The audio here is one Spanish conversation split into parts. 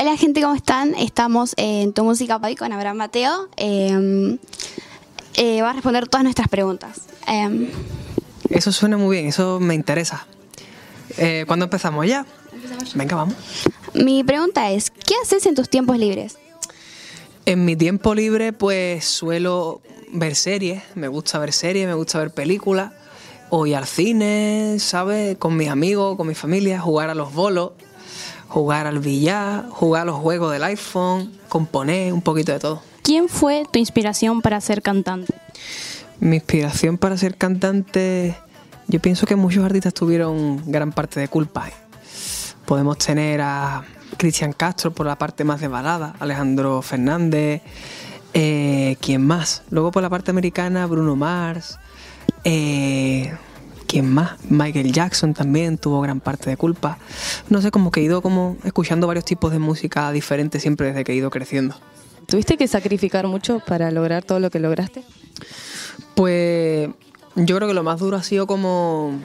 Hola gente, ¿cómo están? Estamos en Tu Música Hoy con Abraham Mateo. Eh, eh, va a responder todas nuestras preguntas. Eh, Eso suena muy bien, eso me interesa. Eh, ¿Cuándo empezamos ya? Venga, vamos. mi pregunta es, ¿qué haces en tus tiempos libres? En mi tiempo libre, pues suelo ver series. Me gusta ver series, me gusta ver películas. O ir al cine, ¿sabes? Con mis amigos, con mi familia, jugar a los bolos, jugar al billar, jugar a los juegos del iPhone, componer, un poquito de todo. ¿Quién fue tu inspiración para ser cantante? Mi inspiración para ser cantante, yo pienso que muchos artistas tuvieron gran parte de culpa. ¿eh? Podemos tener a Cristian Castro por la parte más de balada, Alejandro Fernández, eh, ¿quién más? Luego por la parte americana, Bruno Mars, eh, ¿quién más? Michael Jackson también tuvo gran parte de culpa. No sé, como que he ido como escuchando varios tipos de música diferentes siempre desde que he ido creciendo. ¿Tuviste que sacrificar mucho para lograr todo lo que lograste? Pues yo creo que lo más duro ha sido como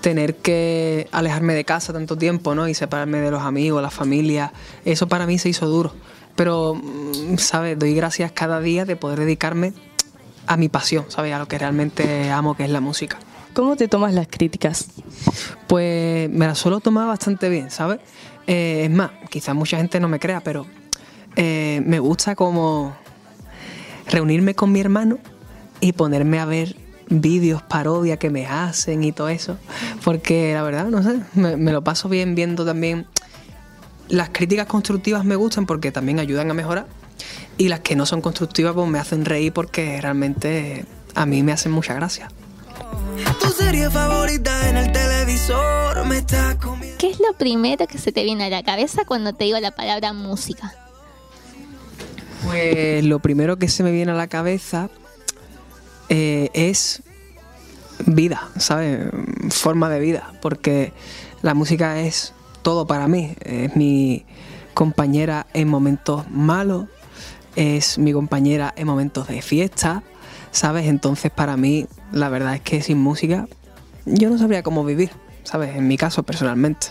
tener que alejarme de casa tanto tiempo, ¿no? Y separarme de los amigos, la familia. Eso para mí se hizo duro. Pero, mm, ¿sabes? Doy gracias cada día de poder dedicarme a mi pasión, ¿sabes? A lo que realmente amo, que es la música. ¿Cómo te tomas las críticas? Pues me la suelo tomar bastante bien, ¿sabes? Eh, es más, quizás mucha gente no me crea, pero eh, me gusta como reunirme con mi hermano y ponerme a ver vídeos, parodia que me hacen y todo eso. Porque la verdad, no sé, me, me lo paso bien viendo también. Las críticas constructivas me gustan porque también ayudan a mejorar. Y las que no son constructivas pues me hacen reír porque realmente a mí me hacen mucha gracia. Tu serie favorita en el televisor me está comiendo. ¿Qué es lo primero que se te viene a la cabeza cuando te digo la palabra música? Pues lo primero que se me viene a la cabeza eh, es vida, ¿sabes? Forma de vida, porque la música es todo para mí. Es mi compañera en momentos malos, es mi compañera en momentos de fiesta, ¿sabes? Entonces para mí la verdad es que sin música yo no sabría cómo vivir, ¿sabes? En mi caso personalmente.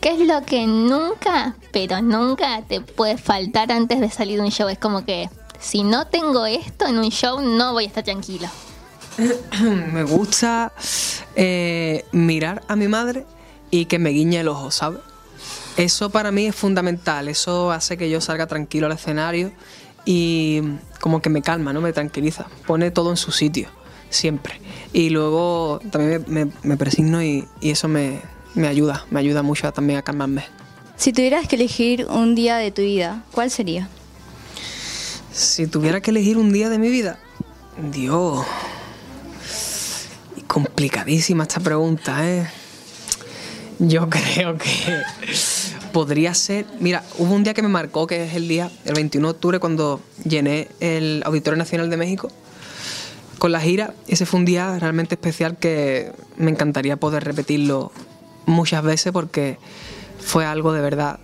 ¿Qué es lo que nunca, pero nunca te puede faltar antes de salir de un show? Es como que si no tengo esto en un show no voy a estar tranquilo. me gusta eh, mirar a mi madre y que me guiñe el ojo, ¿sabes? Eso para mí es fundamental, eso hace que yo salga tranquilo al escenario y como que me calma, ¿no? Me tranquiliza, pone todo en su sitio, siempre. Y luego también me, me- me presigno y, y eso me, me ayuda, me ayuda mucho también a calmarme. Si tuvieras que elegir un día de tu vida, ¿cuál sería? Si tuviera que elegir un día de mi vida, Dios, complicadísima esta pregunta, ¿eh? Yo creo que podría ser, mira, hubo un día que me marcó, que es el día, el 21 de octubre, cuando llené el Auditorio Nacional de México con la gira. Ese fue un día realmente especial que me encantaría poder repetirlo muchas veces porque fue algo de verdad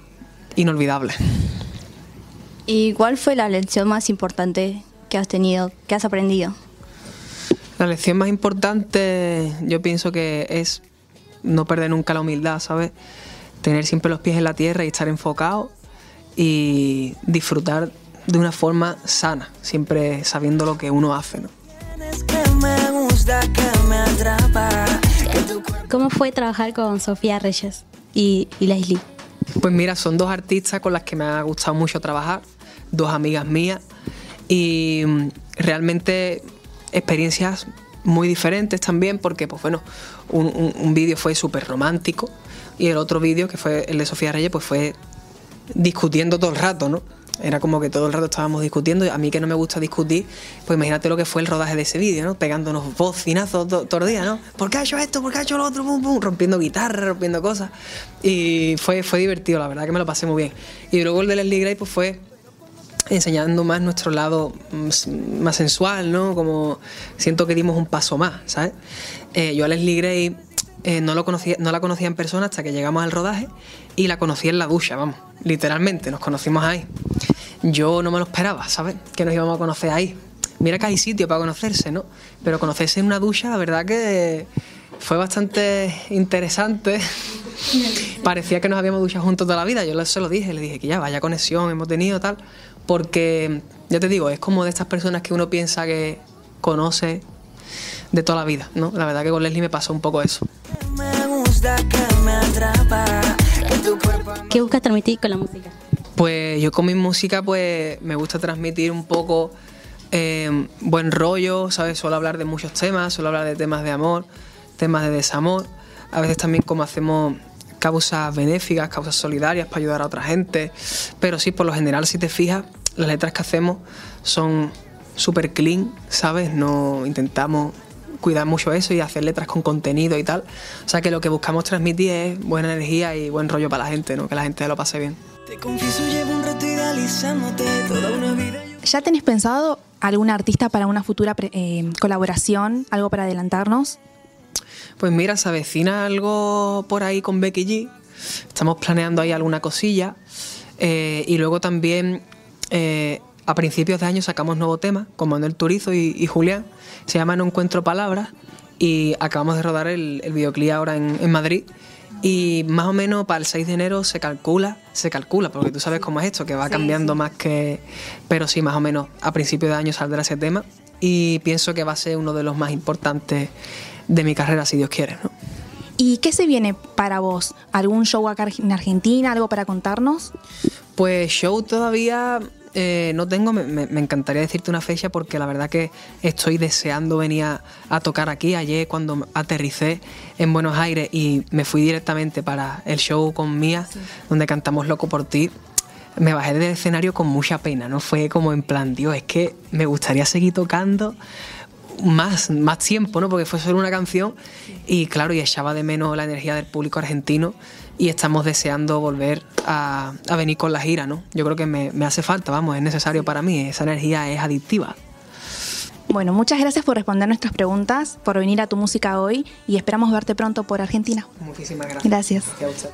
inolvidable. ¿Y cuál fue la lección más importante que has tenido, que has aprendido? La lección más importante yo pienso que es no perder nunca la humildad, ¿sabes? Tener siempre los pies en la tierra y estar enfocado y disfrutar de una forma sana, siempre sabiendo lo que uno hace, ¿no? ¿Cómo fue trabajar con Sofía Reyes y, y Leslie? Pues mira, son dos artistas con las que me ha gustado mucho trabajar, dos amigas mías y mm, realmente experiencias muy diferentes también porque, pues bueno, un, un- vídeo fue súper romántico y el otro vídeo, que fue el de Sofía Reyes, pues fue discutiendo todo el rato, ¿no? Era como que todo el rato estábamos discutiendo. y A mí que no me gusta discutir, pues imagínate lo que fue el rodaje de ese vídeo, ¿no? Pegándonos bocinazos to- todo el día, ¿no? ¿Por qué ha hecho esto? ¿Por qué ha hecho lo otro? Pum, pum, rompiendo guitarra, rompiendo cosas. Y fue, fue divertido, la verdad que me lo pasé muy bien. Y luego el de Leslie Gray, pues fue enseñando más nuestro lado mm, más sensual, ¿no? Como siento que dimos un paso más, ¿sabes? Eh, yo a Leslie Gray eh, no, lo conocía, no la conocía en persona hasta que llegamos al rodaje y la conocí en la ducha, vamos, literalmente, nos conocimos ahí. Yo no me lo esperaba, ¿sabes? Que nos íbamos a conocer ahí. Mira que hay sitio para conocerse, ¿no? Pero conocerse en una ducha, la verdad que fue bastante interesante. Parecía que nos habíamos duchado juntos toda la vida. Yo se lo dije, le dije que ya vaya conexión hemos tenido tal. Porque, ya te digo, es como de estas personas que uno piensa que conoce de toda la vida, ¿no? La verdad que con Leslie me pasó un poco eso. ¿Qué buscas transmitir con la música? Pues yo con mi música pues me gusta transmitir un poco eh, buen rollo, ¿sabes? Suelo hablar de muchos temas, suelo hablar de temas de amor, temas de desamor, a veces también como hacemos causas benéficas, causas solidarias para ayudar a otra gente, pero sí, por lo general si te fijas, las letras que hacemos son súper clean, ¿sabes? No intentamos cuidar mucho eso y hacer letras con contenido y tal. O sea que lo que buscamos transmitir es buena energía y buen rollo para la gente, ¿no? Que la gente lo pase bien. Te confieso, llevo un rato idealizándote toda una vida. ¿Ya tenés pensado algún artista para una futura eh, colaboración? ¿Algo para adelantarnos? Pues mira, se avecina algo por ahí con Becky G. Estamos planeando ahí alguna cosilla. Eh, y luego también eh, a principios de año sacamos nuevo tema con Manuel Turizo y, y Julián. Se llama No Encuentro Palabras. Y acabamos de rodar el, el videoclip ahora en, en Madrid. Y más o menos para el 6 de enero se calcula, se calcula, porque tú sabes cómo es esto, que va cambiando más que... Pero sí, más o menos a principios de año saldrá ese tema. Y pienso que va a ser uno de los más importantes de mi carrera, si Dios quiere. ¿no? ¿Y qué se viene para vos? ¿Algún show acá en Argentina? ¿Algo para contarnos? Pues show todavía eh, no tengo, me, encantaría decirte una fecha porque la verdad que estoy deseando venir a, a tocar aquí. Ayer cuando aterricé en Buenos Aires y me fui directamente para el show con Mía, donde cantamos Loco por ti, me bajé del escenario con mucha pena, ¿no? Fue como en plan, Dios, es que me gustaría seguir tocando más, más tiempo, ¿no? Porque fue solo una canción y claro, y echaba de menos la energía del público argentino y estamos deseando volver a, a venir con la gira, ¿no? Yo creo que me, me hace falta, vamos, es necesario para mí, esa energía es adictiva. Bueno, muchas gracias por responder nuestras preguntas, por venir a tu música hoy y esperamos verte pronto por Argentina. Muchísimas gracias. Gracias.